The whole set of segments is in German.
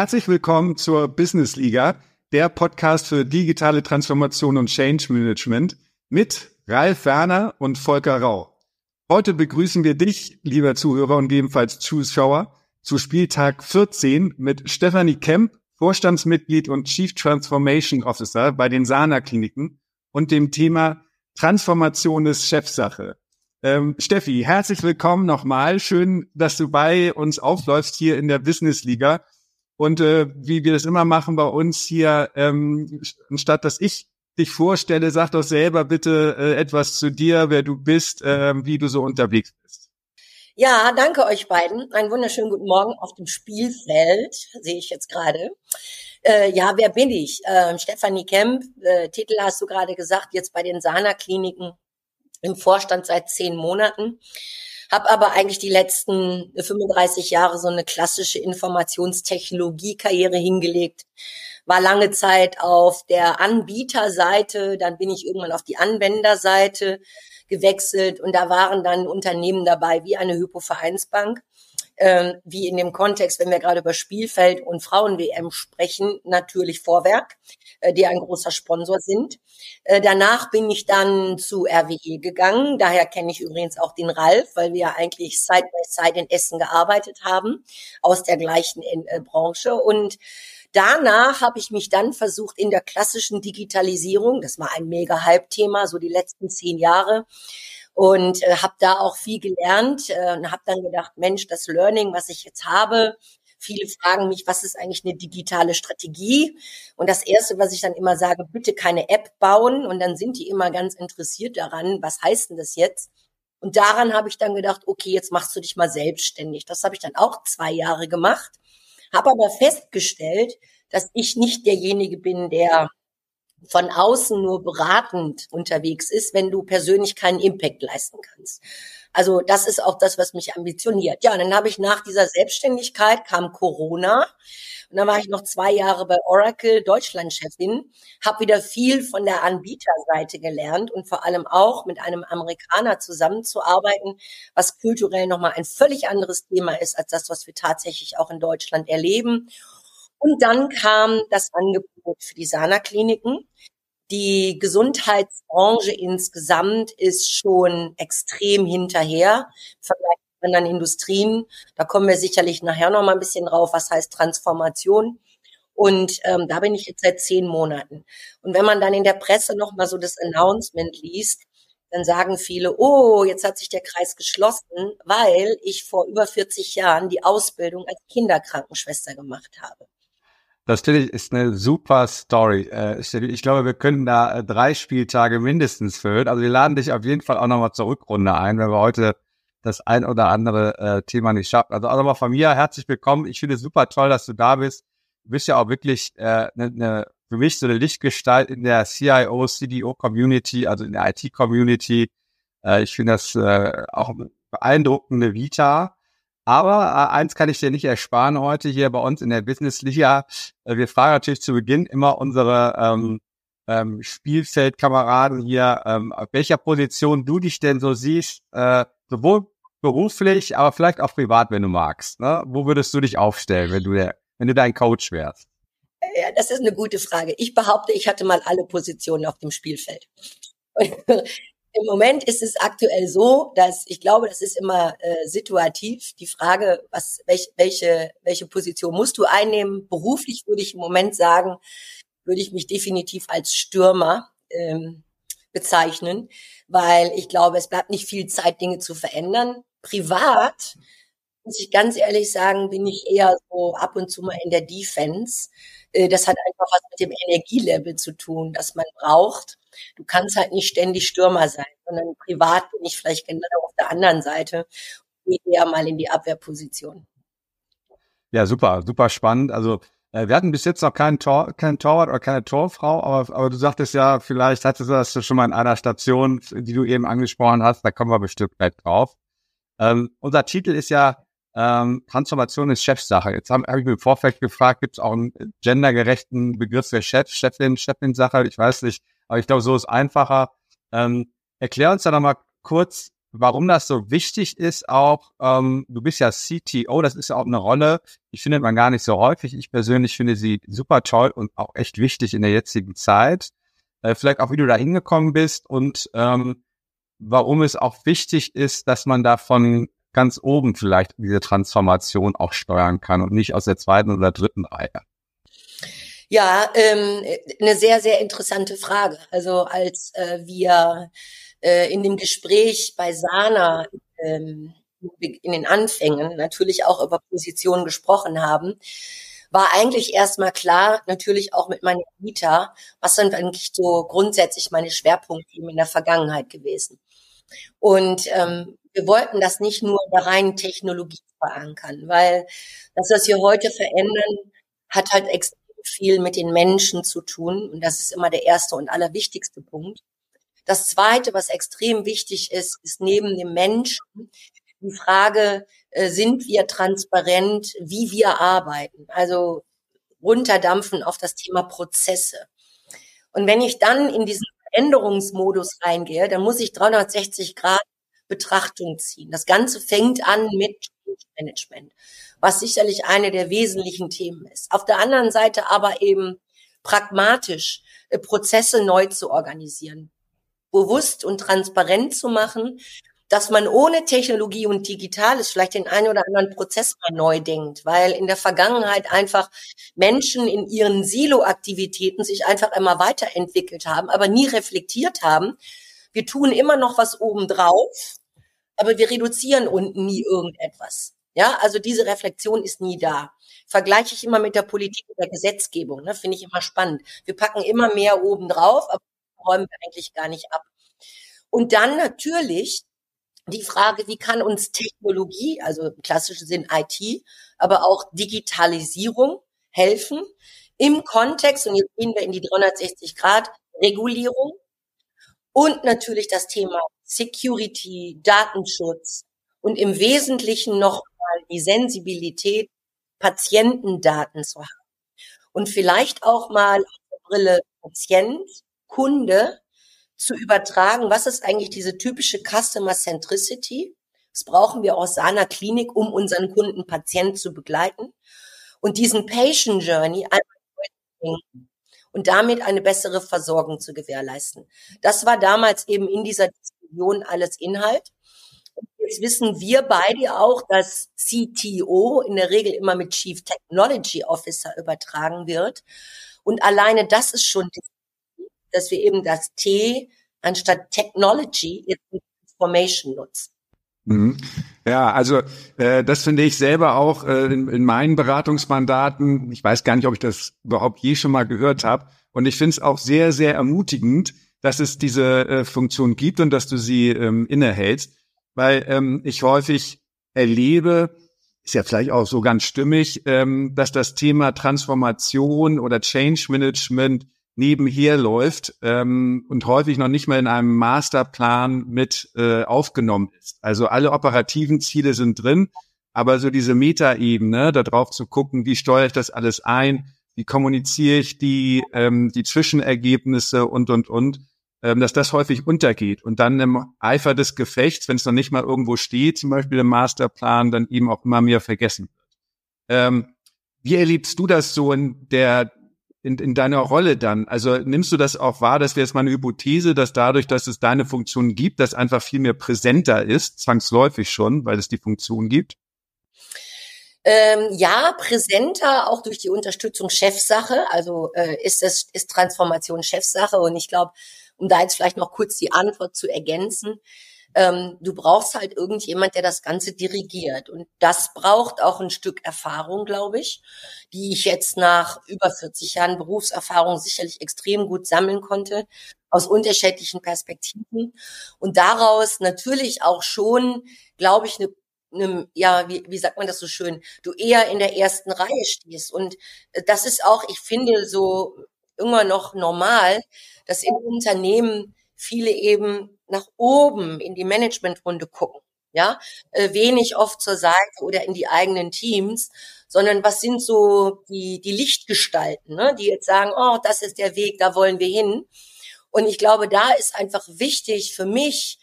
Herzlich willkommen zur Business Liga, der Podcast für digitale Transformation und Change Management mit Ralf Werner und Volker Rau. Heute begrüßen wir dich, lieber Zuhörer und ebenfalls Zuschauer, zu Spieltag 14 mit Stephanie Kemp, Vorstandsmitglied und Chief Transformation Officer bei den Sana Kliniken und dem Thema Transformation ist Chefsache. Ähm, Steffi, herzlich willkommen nochmal. Schön, dass du bei uns aufläufst hier in der Business Liga. Und äh, wie wir das immer machen bei uns hier, ähm, anstatt dass ich dich vorstelle, sag doch selber bitte äh, etwas zu dir, wer du bist, äh, wie du so unterwegs bist. Ja, danke euch beiden. Einen wunderschönen guten Morgen auf dem Spielfeld, sehe ich jetzt gerade. Äh, ja, wer bin ich? Äh, Stefanie Kemp, äh, Titel hast du gerade gesagt, jetzt bei den Sana-Kliniken im Vorstand seit zehn Monaten habe aber eigentlich die letzten 35 Jahre so eine klassische Informationstechnologie-Karriere hingelegt. War lange Zeit auf der Anbieterseite, dann bin ich irgendwann auf die Anwenderseite gewechselt und da waren dann Unternehmen dabei wie eine Hypovereinsbank, äh, wie in dem Kontext, wenn wir gerade über Spielfeld und Frauen-WM sprechen, natürlich Vorwerk, äh, die ein großer Sponsor sind. Äh, danach bin ich dann zu RWE gegangen. Daher kenne ich übrigens auch den Ralf, weil wir ja eigentlich Side by Side in Essen gearbeitet haben, aus der gleichen äh, Branche. Und Danach habe ich mich dann versucht in der klassischen Digitalisierung, das war ein mega Hype-Thema, so die letzten zehn Jahre, und äh, habe da auch viel gelernt äh, und habe dann gedacht, Mensch, das Learning, was ich jetzt habe, viele fragen mich, was ist eigentlich eine digitale Strategie? Und das Erste, was ich dann immer sage, bitte keine App bauen. Und dann sind die immer ganz interessiert daran, was heißt denn das jetzt? Und daran habe ich dann gedacht, okay, jetzt machst du dich mal selbstständig. Das habe ich dann auch zwei Jahre gemacht, habe aber festgestellt, dass ich nicht derjenige bin, der von außen nur beratend unterwegs ist, wenn du persönlich keinen Impact leisten kannst. Also das ist auch das, was mich ambitioniert. Ja, und dann habe ich nach dieser Selbstständigkeit kam Corona und dann war ich noch zwei Jahre bei Oracle Deutschland-Chefin, habe wieder viel von der Anbieterseite gelernt und vor allem auch mit einem Amerikaner zusammenzuarbeiten, was kulturell nochmal ein völlig anderes Thema ist als das, was wir tatsächlich auch in Deutschland erleben. Und dann kam das Angebot für die Sana-Kliniken. Die Gesundheitsbranche insgesamt ist schon extrem hinterher im Vergleich anderen Industrien. Da kommen wir sicherlich nachher noch mal ein bisschen drauf, was heißt Transformation. Und ähm, da bin ich jetzt seit zehn Monaten. Und wenn man dann in der Presse noch mal so das Announcement liest, dann sagen viele, oh, jetzt hat sich der Kreis geschlossen, weil ich vor über 40 Jahren die Ausbildung als Kinderkrankenschwester gemacht habe. Das ist eine super Story. Äh, ich glaube, wir können da äh, drei Spieltage mindestens füllen. Also wir laden dich auf jeden Fall auch nochmal zur Rückrunde ein, wenn wir heute das ein oder andere äh, Thema nicht schaffen. Also auch nochmal von mir herzlich willkommen. Ich finde es super toll, dass du da bist. Du bist ja auch wirklich äh, ne, ne, für mich so eine Lichtgestalt in der CIO, CDO Community, also in der IT Community. Äh, ich finde das auch beeindruckende Vita. Aber äh, eins kann ich dir nicht ersparen heute hier bei uns in der Business Liga. Äh, wir fragen natürlich zu Beginn immer unsere ähm, ähm, Spielfeldkameraden hier, ähm, auf welcher Position du dich denn so siehst, äh, sowohl beruflich, aber vielleicht auch privat, wenn du magst. Ne? Wo würdest du dich aufstellen, wenn du der, wenn du dein Coach wärst? Ja, das ist eine gute Frage. Ich behaupte, ich hatte mal alle Positionen auf dem Spielfeld. Im Moment ist es aktuell so, dass ich glaube, das ist immer äh, situativ. Die Frage, was, welch, welche, welche Position musst du einnehmen? Beruflich würde ich im Moment sagen, würde ich mich definitiv als Stürmer ähm, bezeichnen, weil ich glaube, es bleibt nicht viel Zeit, Dinge zu verändern. Privat muss ich ganz ehrlich sagen, bin ich eher so ab und zu mal in der Defense. Äh, das hat einfach was mit dem Energielevel zu tun, das man braucht. Du kannst halt nicht ständig Stürmer sein, sondern privat bin ich vielleicht genau auf der anderen Seite und gehe eher mal in die Abwehrposition. Ja, super, super spannend. Also äh, wir hatten bis jetzt noch keinen Tor, keinen Torwart oder keine Torfrau, aber, aber du sagtest ja, vielleicht hattest du das schon mal in einer Station, die du eben angesprochen hast, da kommen wir bestimmt gleich drauf. Ähm, unser Titel ist ja ähm, Transformation ist Chefsache. Jetzt habe hab ich mir im Vorfeld gefragt, gibt es auch einen gendergerechten Begriff für Chef, Chefin, Chefin-Sache? Ich weiß nicht, aber ich glaube, so ist einfacher. Ähm, erklär uns da noch mal kurz, warum das so wichtig ist auch, ähm, du bist ja CTO, das ist ja auch eine Rolle, die findet man gar nicht so häufig. Ich persönlich finde sie super toll und auch echt wichtig in der jetzigen Zeit. Äh, vielleicht auch, wie du da hingekommen bist und ähm, warum es auch wichtig ist, dass man da von ganz oben vielleicht diese Transformation auch steuern kann und nicht aus der zweiten oder dritten Reihe. Ja, ähm, eine sehr, sehr interessante Frage. Also als äh, wir äh, in dem Gespräch bei Sana ähm, in den Anfängen natürlich auch über Positionen gesprochen haben, war eigentlich erstmal klar, natürlich auch mit meiner Vita, was sind eigentlich so grundsätzlich meine Schwerpunkte in der Vergangenheit gewesen. Und ähm, wir wollten das nicht nur in der reinen Technologie verankern, weil das, was wir heute verändern, hat halt extrem viel mit den Menschen zu tun. Und das ist immer der erste und allerwichtigste Punkt. Das zweite, was extrem wichtig ist, ist neben dem Menschen die Frage, äh, sind wir transparent, wie wir arbeiten? Also runterdampfen auf das Thema Prozesse. Und wenn ich dann in diesen Veränderungsmodus reingehe, dann muss ich 360 Grad Betrachtung ziehen. Das Ganze fängt an mit Management, was sicherlich eine der wesentlichen Themen ist. Auf der anderen Seite aber eben pragmatisch äh, Prozesse neu zu organisieren, bewusst und transparent zu machen, dass man ohne Technologie und Digitales vielleicht den einen oder anderen Prozess mal neu denkt, weil in der Vergangenheit einfach Menschen in ihren Silo-Aktivitäten sich einfach einmal weiterentwickelt haben, aber nie reflektiert haben. Wir tun immer noch was obendrauf, aber wir reduzieren unten nie irgendetwas. Ja, also diese Reflexion ist nie da. Vergleiche ich immer mit der Politik und der Gesetzgebung, ne, finde ich immer spannend. Wir packen immer mehr oben drauf, aber räumen wir eigentlich gar nicht ab. Und dann natürlich die Frage, wie kann uns Technologie, also im klassischen Sinn IT, aber auch Digitalisierung helfen im Kontext, und jetzt gehen wir in die 360 Grad Regulierung und natürlich das Thema Security, Datenschutz und im Wesentlichen nochmal die Sensibilität, Patientendaten zu haben. Und vielleicht auch mal Brille Patient, Kunde zu übertragen, was ist eigentlich diese typische Customer Centricity? Das brauchen wir aus seiner Klinik, um unseren Kunden Patient zu begleiten und diesen Patient Journey einmal und damit eine bessere Versorgung zu gewährleisten. Das war damals eben in dieser Diskussion alles Inhalt. Jetzt wissen wir beide auch, dass CTO in der Regel immer mit Chief Technology Officer übertragen wird. Und alleine das ist schon, dass wir eben das T anstatt Technology jetzt Information nutzen. Mhm. Ja, also äh, das finde ich selber auch äh, in, in meinen Beratungsmandaten. Ich weiß gar nicht, ob ich das überhaupt je schon mal gehört habe. Und ich finde es auch sehr, sehr ermutigend, dass es diese äh, Funktion gibt und dass du sie ähm, innehältst, weil ähm, ich häufig erlebe, ist ja vielleicht auch so ganz stimmig, ähm, dass das Thema Transformation oder Change Management nebenher läuft ähm, und häufig noch nicht mal in einem Masterplan mit äh, aufgenommen ist. Also alle operativen Ziele sind drin, aber so diese Metaebene, da drauf zu gucken, wie steuere ich das alles ein, wie kommuniziere ich die, ähm, die Zwischenergebnisse und, und, und, ähm, dass das häufig untergeht und dann im Eifer des Gefechts, wenn es noch nicht mal irgendwo steht, zum Beispiel im Masterplan, dann eben auch immer mehr vergessen wird. Ähm, wie erlebst du das so in der in, in deiner Rolle dann? Also nimmst du das auch wahr, das wäre jetzt mal eine Hypothese, dass dadurch, dass es deine Funktion gibt, das einfach viel mehr präsenter ist, zwangsläufig schon, weil es die Funktion gibt? Ähm, ja, präsenter auch durch die Unterstützung Chefsache. Also äh, ist es ist Transformation Chefsache und ich glaube, um da jetzt vielleicht noch kurz die Antwort zu ergänzen, ähm, du brauchst halt irgendjemand, der das Ganze dirigiert. Und das braucht auch ein Stück Erfahrung, glaube ich, die ich jetzt nach über 40 Jahren Berufserfahrung sicherlich extrem gut sammeln konnte, aus unterschiedlichen Perspektiven. Und daraus natürlich auch schon, glaube ich, eine eine, ja, wie, wie sagt man das so schön, du eher in der ersten Reihe stehst. Und äh, das ist auch, ich finde, so immer noch normal, dass in Unternehmen viele eben nach oben in die Managementrunde gucken. Ja, äh, wenig oft zur Seite oder in die eigenen Teams, sondern was sind so die, die Lichtgestalten, ne? die jetzt sagen, oh, das ist der Weg, da wollen wir hin. Und ich glaube, da ist einfach wichtig für mich,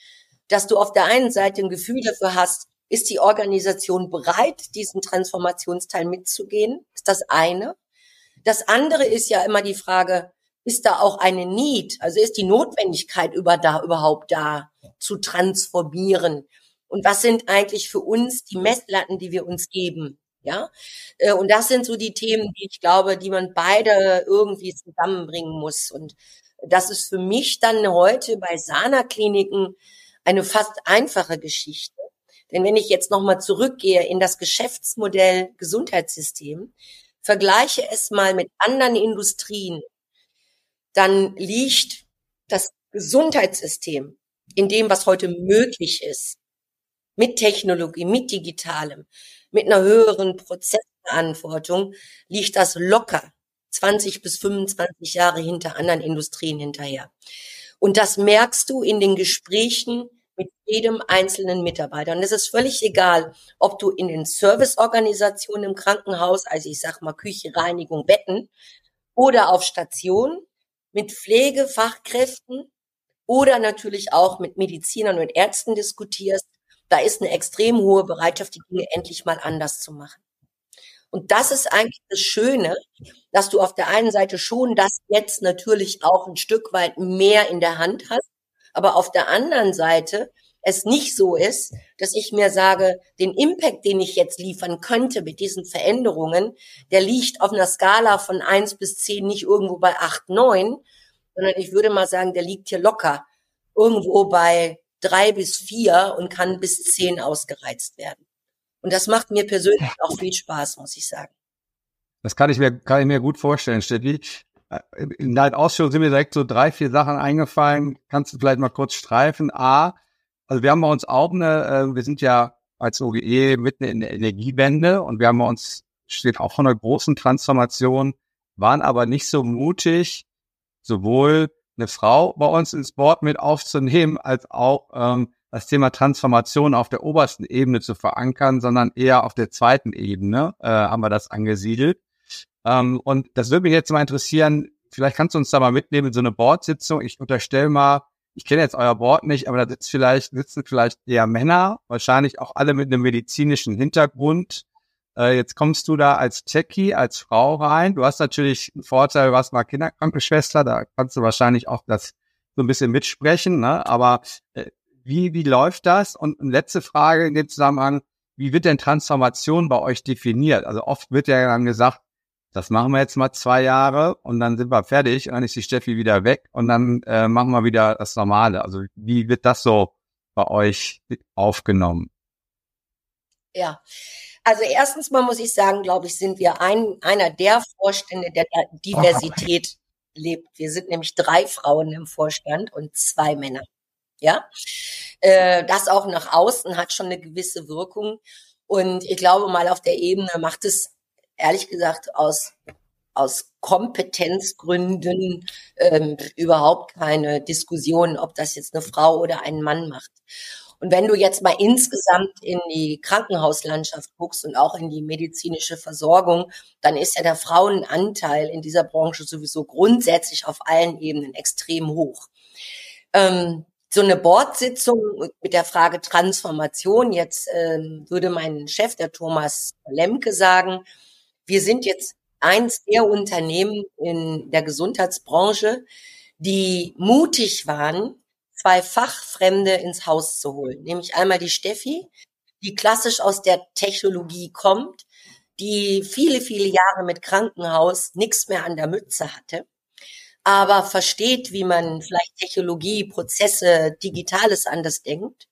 dass du auf der einen Seite ein Gefühl dafür hast, ist die Organisation bereit, diesen Transformationsteil mitzugehen? Ist das eine. Das andere ist ja immer die Frage, ist da auch eine Need? Also ist die Notwendigkeit über da, überhaupt da zu transformieren? Und was sind eigentlich für uns die Messlatten, die wir uns geben? Ja, äh, und das sind so die Themen, die ich glaube, die man beide irgendwie zusammenbringen muss. Und das ist für mich dann heute bei Sana-Kliniken eine fast einfache Geschichte. Denn wenn ich jetzt nochmal zurückgehe in das Geschäftsmodell Gesundheitssystem, vergleiche es mal mit anderen Industrien, dann liegt das Gesundheitssystem in dem, was heute möglich ist, mit Technologie, mit Digitalem, mit einer höheren Prozessverantwortung, liegt das locker 20 bis 25 Jahre hinter anderen Industrien hinterher. Und das merkst du in den Gesprächen mit jedem einzelnen Mitarbeiter. Und es ist völlig egal, ob du in den Serviceorganisationen im Krankenhaus, also ich sag mal Küche, Reinigung, Betten, oder auf Station mit Pflegefachkräften oder natürlich auch mit Medizinern und Ärzten diskutierst. Da ist eine extrem hohe Bereitschaft, die Dinge endlich mal anders zu machen. Und das ist eigentlich das Schöne, dass du auf der einen Seite schon das jetzt natürlich auch ein Stück weit mehr in der Hand hast, aber auf der anderen Seite es nicht so ist, dass ich mir sage, den Impact, den ich jetzt liefern könnte mit diesen Veränderungen, der liegt auf einer Skala von eins bis zehn nicht irgendwo bei acht, neun, sondern ich würde mal sagen, der liegt hier locker irgendwo bei drei bis vier und kann bis zehn ausgereizt werden. Und das macht mir persönlich auch viel Spaß, muss ich sagen. Das kann ich mir, kann ich mir gut vorstellen, Steffi. Äh, in deinen Ausführungen sind mir direkt so drei, vier Sachen eingefallen. Kannst du vielleicht mal kurz streifen? A, also wir haben bei uns auch eine, äh, wir sind ja als OGE mitten in der Energiewende und wir haben bei uns, steht auch von einer großen Transformation, waren aber nicht so mutig, sowohl eine Frau bei uns ins Board mit aufzunehmen, als auch ähm, das Thema Transformation auf der obersten Ebene zu verankern, sondern eher auf der zweiten Ebene äh, haben wir das angesiedelt. Ähm, und das würde mich jetzt mal interessieren, vielleicht kannst du uns da mal mitnehmen in so eine Boardsitzung. Ich unterstelle mal, ich kenne jetzt euer Board nicht, aber da sitzt vielleicht, sitzen vielleicht eher Männer, wahrscheinlich auch alle mit einem medizinischen Hintergrund. Äh, jetzt kommst du da als Techie, als Frau rein. Du hast natürlich einen Vorteil, du warst mal Kinderkrankenschwester, da kannst du wahrscheinlich auch das so ein bisschen mitsprechen, ne? Aber äh, wie, wie läuft das? Und letzte Frage in dem Zusammenhang, wie wird denn Transformation bei euch definiert? Also oft wird ja dann gesagt, das machen wir jetzt mal zwei Jahre und dann sind wir fertig und dann ist die Steffi wieder weg und dann äh, machen wir wieder das Normale. Also wie wird das so bei euch aufgenommen? Ja, also erstens mal muss ich sagen, glaube ich, sind wir ein, einer der Vorstände, der Diversität lebt. Wir sind nämlich drei Frauen im Vorstand und zwei Männer. Ja, äh, das auch nach außen hat schon eine gewisse Wirkung. Und ich glaube mal auf der Ebene macht es ehrlich gesagt aus aus Kompetenzgründen ähm, überhaupt keine Diskussion, ob das jetzt eine Frau oder ein Mann macht. Und wenn du jetzt mal insgesamt in die Krankenhauslandschaft guckst und auch in die medizinische Versorgung, dann ist ja der Frauenanteil in dieser Branche sowieso grundsätzlich auf allen Ebenen extrem hoch. Ähm, so eine Bordsitzung mit der Frage Transformation. Jetzt ähm, würde mein Chef, der Thomas Lemke, sagen, wir sind jetzt eins der Unternehmen in der Gesundheitsbranche, die mutig waren, zwei Fachfremde ins Haus zu holen. Nämlich einmal die Steffi, die klassisch aus der Technologie kommt, die viele, viele Jahre mit Krankenhaus nichts mehr an der Mütze hatte aber versteht, wie man vielleicht Technologie, Prozesse, Digitales anders denkt.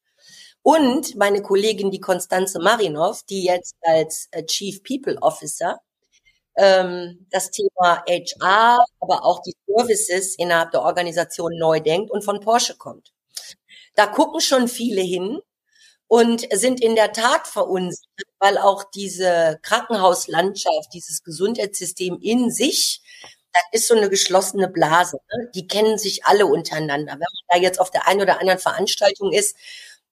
Und meine Kollegin, die Konstanze Marinov, die jetzt als äh, Chief People Officer ähm, das Thema HR, aber auch die Services innerhalb der Organisation neu denkt und von Porsche kommt. Da gucken schon viele hin und sind in der Tat verunsichert, weil auch diese Krankenhauslandschaft, dieses Gesundheitssystem in sich das ist so eine geschlossene Blase. Ne? Die kennen sich alle untereinander. Wenn man da jetzt auf der einen oder anderen Veranstaltung ist,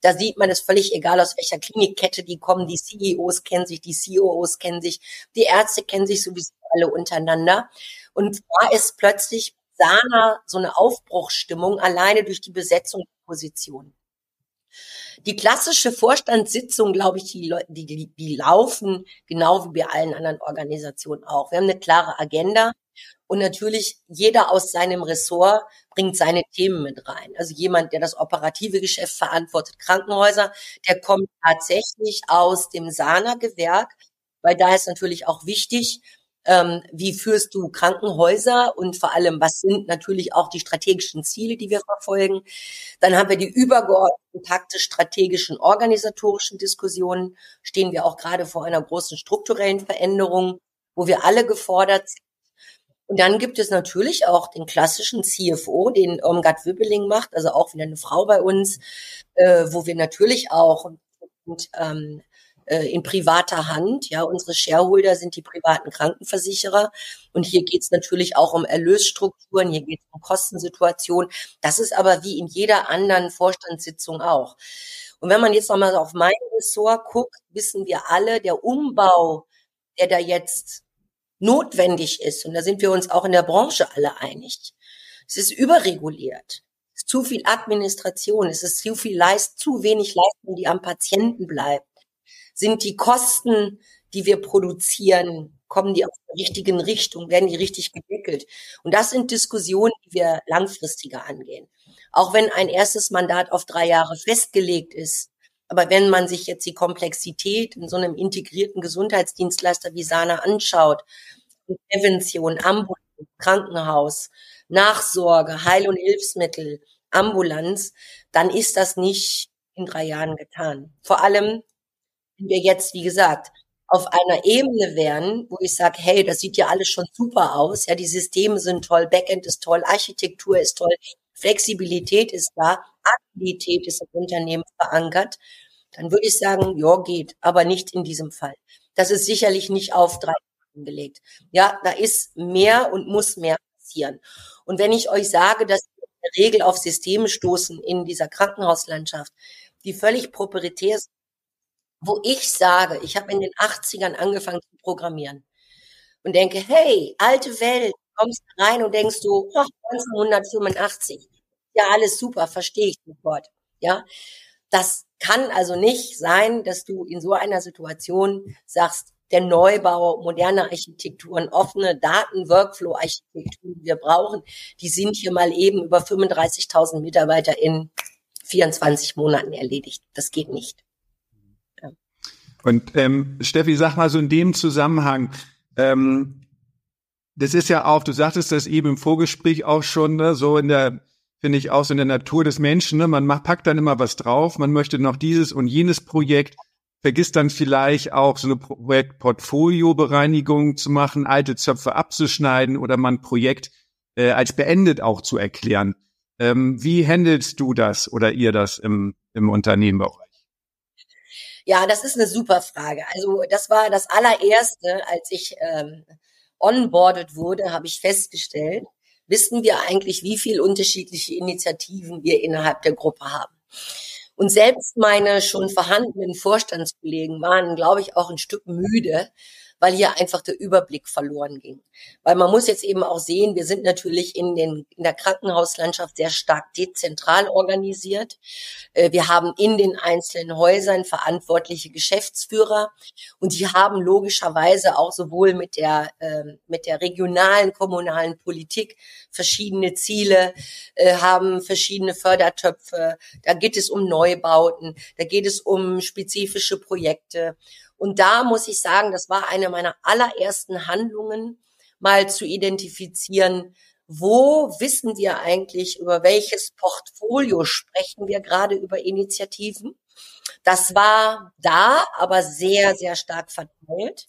da sieht man es völlig egal, aus welcher Klinikkette die kommen. Die CEOs kennen sich, die COOs kennen sich, die Ärzte kennen sich sowieso alle untereinander. Und da ist plötzlich Sana so eine Aufbruchstimmung alleine durch die Besetzung der Position. Die klassische Vorstandssitzung, glaube ich, die, die, die laufen genau wie bei allen anderen Organisationen auch. Wir haben eine klare Agenda und natürlich jeder aus seinem Ressort bringt seine Themen mit rein. Also jemand, der das operative Geschäft verantwortet, Krankenhäuser, der kommt tatsächlich aus dem Sana-Gewerk, weil da ist natürlich auch wichtig, ähm, wie führst du Krankenhäuser und vor allem, was sind natürlich auch die strategischen Ziele, die wir verfolgen. Dann haben wir die übergeordneten taktisch-strategischen organisatorischen Diskussionen, stehen wir auch gerade vor einer großen strukturellen Veränderung, wo wir alle gefordert sind. Und dann gibt es natürlich auch den klassischen CFO, den Irmgard Wibbeling macht, also auch wieder eine Frau bei uns, äh, wo wir natürlich auch und, ähm, äh, in privater Hand. Ja, unsere Shareholder sind die privaten Krankenversicherer. Und hier geht es natürlich auch um Erlösstrukturen, hier geht es um Kostensituationen. Das ist aber wie in jeder anderen Vorstandssitzung auch. Und wenn man jetzt nochmal auf mein Ressort guckt, wissen wir alle, der Umbau, der da jetzt notwendig ist, und da sind wir uns auch in der Branche alle einig, es ist überreguliert. Es ist zu viel Administration, es ist zu viel Leist, zu wenig Leistung, die am Patienten bleibt. Sind die Kosten, die wir produzieren, kommen die aus der richtigen Richtung, werden die richtig gewickelt? Und das sind Diskussionen, die wir langfristiger angehen. Auch wenn ein erstes Mandat auf drei Jahre festgelegt ist, aber wenn man sich jetzt die Komplexität in so einem integrierten Gesundheitsdienstleister wie Sana anschaut, Prävention, Ambulanz, Krankenhaus, Nachsorge, Heil- und Hilfsmittel, Ambulanz, dann ist das nicht in drei Jahren getan. Vor allem, wenn wir jetzt, wie gesagt, auf einer Ebene wären, wo ich sage, hey, das sieht ja alles schon super aus, ja, die Systeme sind toll, Backend ist toll, Architektur ist toll, Flexibilität ist da, Agilität ist im Unternehmen verankert, dann würde ich sagen, ja, geht, aber nicht in diesem Fall. Das ist sicherlich nicht auf drei Jahre gelegt. Ja, da ist mehr und muss mehr passieren. Und wenn ich euch sage, dass wir in der Regel auf Systeme stoßen in dieser Krankenhauslandschaft, die völlig proprietär sind, wo ich sage, ich habe in den 80ern angefangen zu programmieren und denke, hey, alte Welt, kommst rein und denkst du, oh, 1985, ja, alles super, verstehe ich sofort. Ja, das kann also nicht sein, dass du in so einer Situation sagst, der Neubau, moderne Architekturen, offene Daten-Workflow-Architekturen, die wir brauchen, die sind hier mal eben über 35.000 Mitarbeiter in 24 Monaten erledigt. Das geht nicht. Und ähm, Steffi, sag mal so in dem Zusammenhang, ähm, das ist ja auch, du sagtest das eben im Vorgespräch auch schon, ne, so in der, finde ich auch so in der Natur des Menschen, ne, man macht, packt dann immer was drauf, man möchte noch dieses und jenes Projekt, vergisst dann vielleicht auch so eine Projektportfolio-Bereinigung zu machen, alte Zöpfe abzuschneiden oder man Projekt äh, als beendet auch zu erklären. Ähm, wie handelst du das oder ihr das im, im Unternehmen euch? Ja, das ist eine super Frage. Also das war das allererste, als ich ähm, onboarded wurde, habe ich festgestellt, wissen wir eigentlich, wie viel unterschiedliche Initiativen wir innerhalb der Gruppe haben. Und selbst meine schon vorhandenen Vorstandskollegen waren, glaube ich, auch ein Stück müde, weil hier einfach der Überblick verloren ging. Weil man muss jetzt eben auch sehen, wir sind natürlich in, den, in der Krankenhauslandschaft sehr stark dezentral organisiert. Äh, wir haben in den einzelnen Häusern verantwortliche Geschäftsführer und die haben logischerweise auch sowohl mit der, ähm, mit der regionalen, kommunalen Politik verschiedene Ziele, äh, haben verschiedene Fördertöpfe. Da geht es um Neubauten, da geht es um spezifische Projekte. Und da muss ich sagen, das war eine meiner allerersten Handlungen, mal zu identifizieren, wo wissen wir eigentlich, über welches Portfolio sprechen wir gerade über Initiativen. Das war da, aber sehr, sehr stark verteilt.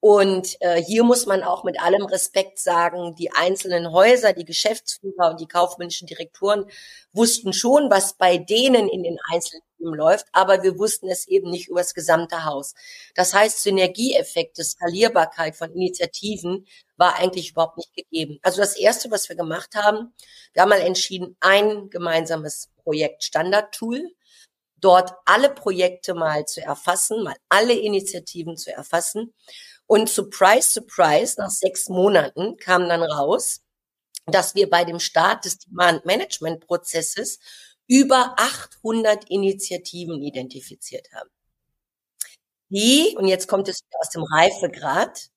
Und äh, hier muss man auch mit allem Respekt sagen, die einzelnen Häuser, die Geschäftsführer und die kaufmännischen Direktoren wussten schon, was bei denen in den einzelnen Teams läuft, aber wir wussten es eben nicht über das gesamte Haus. Das heißt, Synergieeffekte, Skalierbarkeit von Initiativen war eigentlich überhaupt nicht gegeben. Also das Erste, was wir gemacht haben, wir haben mal entschieden, ein gemeinsames Projekt Standard-Tool, dort alle Projekte mal zu erfassen, mal alle Initiativen zu erfassen und surprise, surprise, nach sechs Monaten kam dann raus, dass wir bei dem Start des Demand-Management-Prozesses über 800 Initiativen identifiziert haben. Die, und jetzt kommt es aus dem Reifegrad,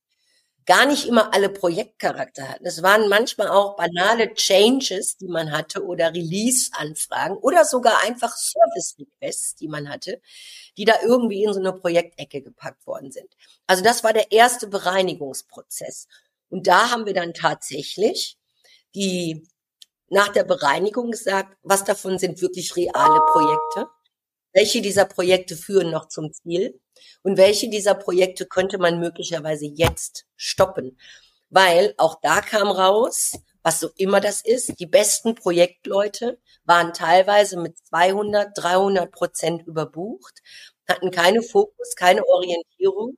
gar nicht immer alle Projektcharakter hatten. Es waren manchmal auch banale Changes, die man hatte oder Release-Anfragen oder sogar einfach Service-Requests, die man hatte, die da irgendwie in so eine Projektecke gepackt worden sind. Also das war der erste Bereinigungsprozess. Und da haben wir dann tatsächlich die nach der Bereinigung gesagt, was davon sind wirklich reale Projekte, welche dieser Projekte führen noch zum Ziel und welche dieser Projekte könnte man möglicherweise jetzt stoppen. Weil auch da kam raus, was so immer das ist, die besten Projektleute waren teilweise mit 200, 300 Prozent überbucht, hatten keine Fokus, keine Orientierung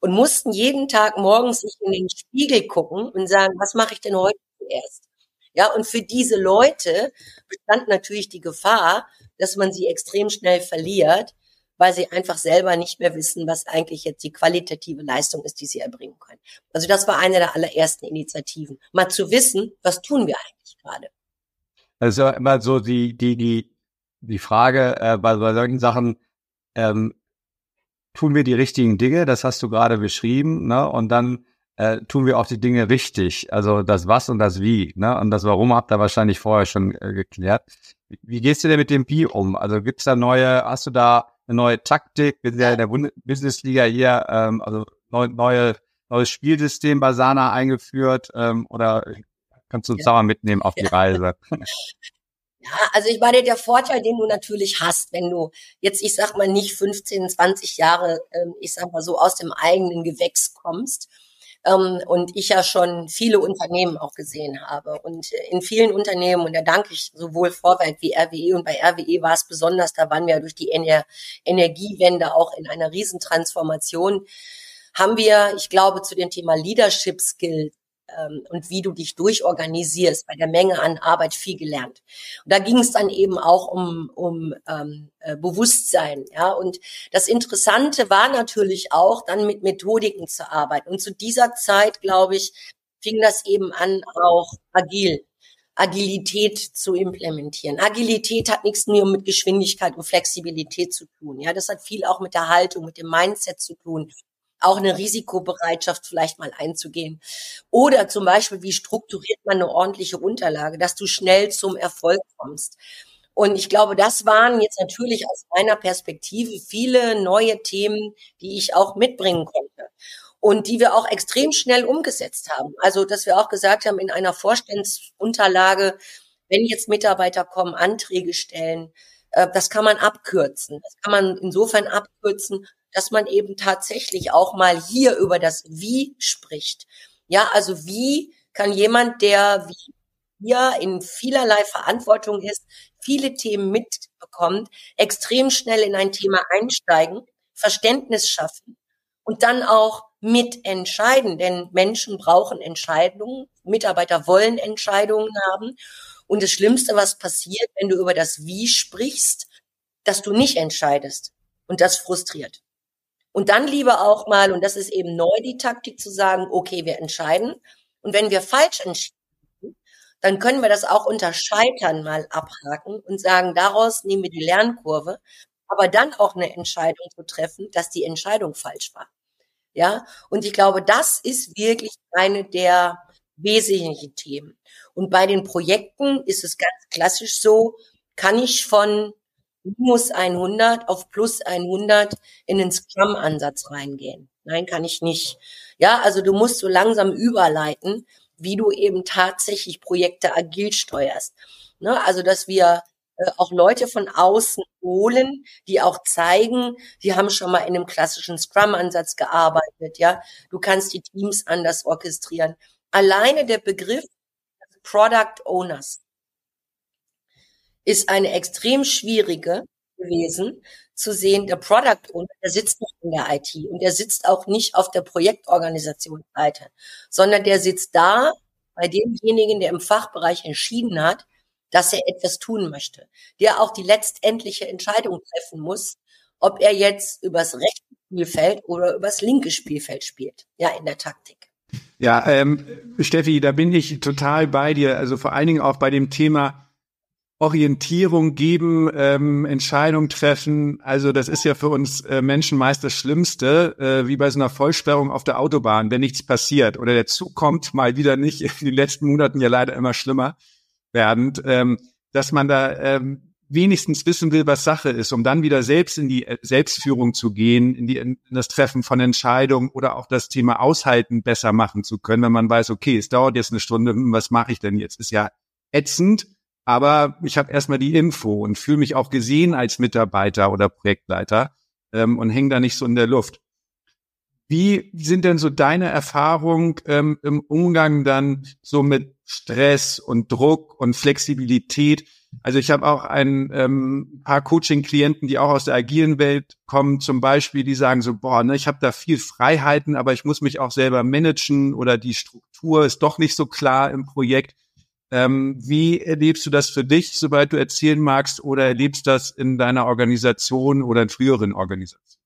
und mussten jeden Tag morgens sich in den Spiegel gucken und sagen, was mache ich denn heute zuerst? Ja, und für diese Leute bestand natürlich die Gefahr, dass man sie extrem schnell verliert, weil sie einfach selber nicht mehr wissen, was eigentlich jetzt die qualitative Leistung ist, die sie erbringen können. Also das war eine der allerersten Initiativen, mal zu wissen, was tun wir eigentlich gerade. Also immer so die die die die Frage äh, bei, bei solchen Sachen ähm, tun wir die richtigen Dinge, das hast du gerade beschrieben, ne? Und dann äh, tun wir auch die Dinge richtig. Also das Was und das Wie, ne? Und das Warum habt ihr wahrscheinlich vorher schon äh, geklärt. Wie, wie gehst du denn mit dem Wie um? Also gibt's da neue, hast du da eine neue Taktik. Wir sind ja in der Bund Bundesliga hier, ähm, also neu, neue, neues Spielsystem bei Sana eingeführt ähm, oder kannst du uns ja. da mal mitnehmen auf die ja. Reise? Ja, also ich meine, der Vorteil, den du natürlich hast, wenn du jetzt, ich sag mal, nicht 15, 20 Jahre, ähm, ich sag mal so, aus dem eigenen Gewächs kommst, ähm, und ich ja schon viele Unternehmen auch gesehen habe. Und äh, in vielen Unternehmen, und da danke ich sowohl Vorwerk wie RWE, und bei RWE war es besonders, da waren wir durch die Ener Energiewende auch in einer Riesentransformation, haben wir, ich glaube, zu dem Thema Leadership Skills ähm, und wie du dich durchorganisierst, bei der Menge an Arbeit viel gelernt. Und da ging es dann eben auch um, um ähm, äh, Bewusstsein. Ja, und das Interessante war natürlich auch, dann mit Methodiken zu arbeiten. Und zu dieser Zeit, glaube ich, fing das eben an, auch agil Agilität zu implementieren. Agilität hat nichts nur mit Geschwindigkeit und Flexibilität zu tun. Ja, das hat viel auch mit der Haltung, mit dem Mindset zu tun auch eine Risikobereitschaft vielleicht mal einzugehen. Oder zum Beispiel, wie strukturiert man eine ordentliche Unterlage, dass du schnell zum Erfolg kommst. Und ich glaube, das waren jetzt natürlich aus meiner Perspektive viele neue Themen, die ich auch mitbringen konnte und die wir auch extrem schnell umgesetzt haben. Also, dass wir auch gesagt haben, in einer Vorstandsunterlage, wenn jetzt Mitarbeiter kommen, Anträge stellen, äh, das kann man abkürzen. Das kann man insofern abkürzen, dass man eben tatsächlich auch mal hier über das Wie spricht. Ja, also wie kann jemand, der wie hier in vielerlei Verantwortung ist, viele Themen mitbekommt, extrem schnell in ein Thema einsteigen, Verständnis schaffen und dann auch mitentscheiden, denn Menschen brauchen Entscheidungen, Mitarbeiter wollen Entscheidungen haben. Und das Schlimmste, was passiert, wenn du über das Wie sprichst, dass du nicht entscheidest. Und das frustriert. Und dann lieber auch mal, und das ist eben neu die Taktik zu sagen, okay, wir entscheiden. Und wenn wir falsch entschieden, dann können wir das auch unter Scheitern mal abhaken und sagen, daraus nehmen wir die Lernkurve, aber dann auch eine Entscheidung zu treffen, dass die Entscheidung falsch war. Ja, und ich glaube, das ist wirklich eine der wesentlichen Themen. Und bei den Projekten ist es ganz klassisch so, kann ich von minus 100 auf plus 100 in den Scrum-Ansatz reingehen. Nein, kann ich nicht. Ja, also du musst so langsam überleiten, wie du eben tatsächlich Projekte agil steuerst. Ne? Also, dass wir äh, auch Leute von außen holen, die auch zeigen, die haben schon mal in einem klassischen Scrum-Ansatz gearbeitet. Ja, du kannst die Teams anders orchestrieren. Alleine der Begriff Product Owners ist eine extrem schwierige gewesen zu sehen, der Product Owner, der sitzt nicht in der IT und der sitzt auch nicht auf der Projektorganisationsseite, sondern der sitzt da bei demjenigen, der im Fachbereich entschieden hat, dass er etwas tun möchte, der auch die letztendliche Entscheidung treffen muss, ob er jetzt übers rechte Spielfeld oder übers linke Spielfeld spielt, ja, in der Taktik. Ja, ähm, Steffi, da bin ich total bei dir. Also vor allen Dingen auch bei dem Thema Orientierung geben, ähm, Entscheidungen treffen. Also das ist ja für uns äh, Menschen meist das Schlimmste, äh, wie bei so einer Vollsperrung auf der Autobahn, wenn nichts passiert oder der Zug kommt mal wieder nicht, in den letzten Monaten ja leider immer schlimmer werdend, ähm, dass man da ähm, wenigstens wissen will, was Sache ist, um dann wieder selbst in die äh, Selbstführung zu gehen, in, die, in das Treffen von Entscheidungen oder auch das Thema Aushalten besser machen zu können, wenn man weiß, okay, es dauert jetzt eine Stunde, hm, was mache ich denn jetzt? Ist ja ätzend, aber ich habe erstmal die Info und fühle mich auch gesehen als Mitarbeiter oder Projektleiter ähm, und hänge da nicht so in der Luft. Wie sind denn so deine Erfahrungen ähm, im Umgang dann so mit Stress und Druck und Flexibilität? Also ich habe auch ein ähm, paar Coaching-Klienten, die auch aus der agilen Welt kommen, zum Beispiel, die sagen so, boah, ne, ich habe da viel Freiheiten, aber ich muss mich auch selber managen oder die Struktur ist doch nicht so klar im Projekt. Ähm, wie erlebst du das für dich, sobald du erzählen magst, oder erlebst das in deiner Organisation oder in früheren Organisationen?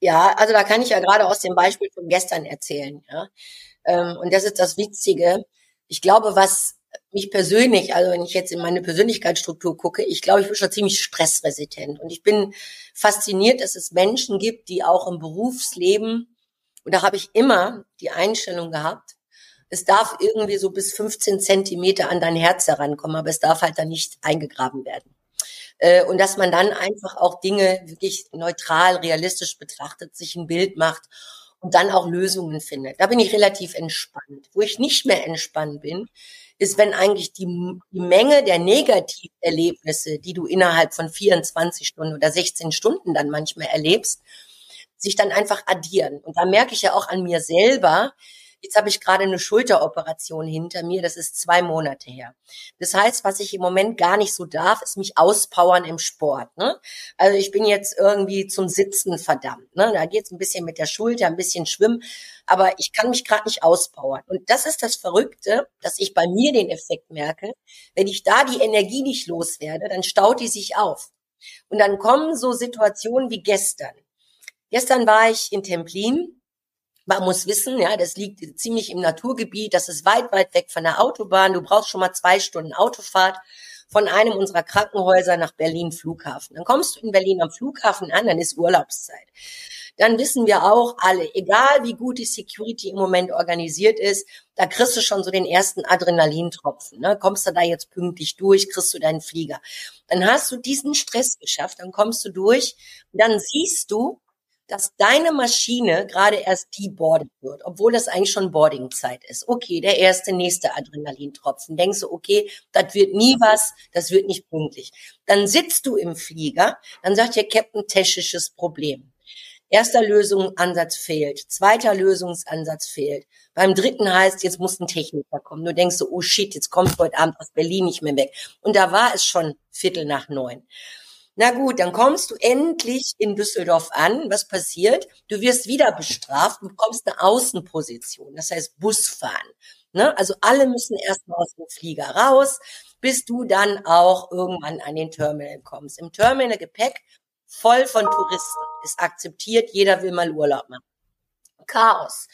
Ja, also da kann ich ja gerade aus dem Beispiel von gestern erzählen. Ja? Ähm, und das ist das Witzige. Ich glaube, was mich persönlich, also wenn ich jetzt in meine Persönlichkeitsstruktur gucke, ich glaube, ich bin schon ziemlich stressresistent. Und ich bin fasziniert, dass es Menschen gibt, die auch im Berufsleben, und da habe ich immer die Einstellung gehabt, es darf irgendwie so bis 15 Zentimeter an dein Herz herankommen, aber es darf halt dann nicht eingegraben werden. Äh, und dass man dann einfach auch Dinge wirklich neutral, realistisch betrachtet, sich ein Bild macht und dann auch Lösungen findet. Da bin ich relativ entspannt. Wo ich nicht mehr entspannt bin, ist, wenn eigentlich die, die Menge der Negativerlebnisse, die du innerhalb von 24 Stunden oder 16 Stunden dann manchmal erlebst, sich dann einfach addieren. Und da merke ich ja auch an mir selber, Jetzt habe ich gerade eine Schulteroperation hinter mir, das ist zwei Monate her. Das heißt, was ich im Moment gar nicht so darf, ist mich auspowern im Sport. Ne? Also ich bin jetzt irgendwie zum Sitzen verdammt. Ne? Da geht's ein bisschen mit der Schulter, ein bisschen schwimmen, aber ich kann mich gerade nicht auspowern. Und das ist das Verrückte, dass ich bei mir den Effekt merke, wenn ich da die Energie nicht loswerde, dann staut die sich auf. Und dann kommen so Situationen wie gestern. Gestern war ich in Templin man muss wissen, ja, das liegt ziemlich im Naturgebiet, das ist weit, weit weg von der Autobahn. Du brauchst schon mal zwei Stunden Autofahrt von einem unserer Krankenhäuser nach Berlin Flughafen. Dann kommst du in Berlin am Flughafen an, dann ist Urlaubszeit. Dann wissen wir auch alle, egal wie gut die Security im Moment organisiert ist, da kriegst du schon so den ersten Adrenalintropfen. Ne? Kommst du da jetzt pünktlich durch, kriegst du deinen Flieger. Dann hast du diesen Stress geschafft, dann kommst du durch dann siehst du, dass deine Maschine gerade erst deboardet wird, obwohl das eigentlich schon Boardingzeit ist. Okay, der erste, nächste Adrenalintropfen. Denkst du, okay, das wird nie was, das wird nicht pünktlich. Dann sitzt du im Flieger, dann sagt der Captain technisches Problem. Erster Lösungsansatz fehlt, zweiter Lösungsansatz fehlt. Beim dritten heißt, jetzt muss ein Techniker kommen. Du denkst so, oh shit, jetzt kommt heute Abend aus Berlin nicht mehr weg. Und da war es schon Viertel nach neun. Na gut, dann kommst du endlich in Düsseldorf an. Was passiert? Du wirst wieder bestraft und bekommst eine Außenposition. Das heißt Busfahren. Ne? Also alle müssen erstmal aus dem Flieger raus, bis du dann auch irgendwann an den Terminal kommst. Im Terminal Gepäck voll von Touristen. Ist akzeptiert, jeder will mal Urlaub machen. Chaos.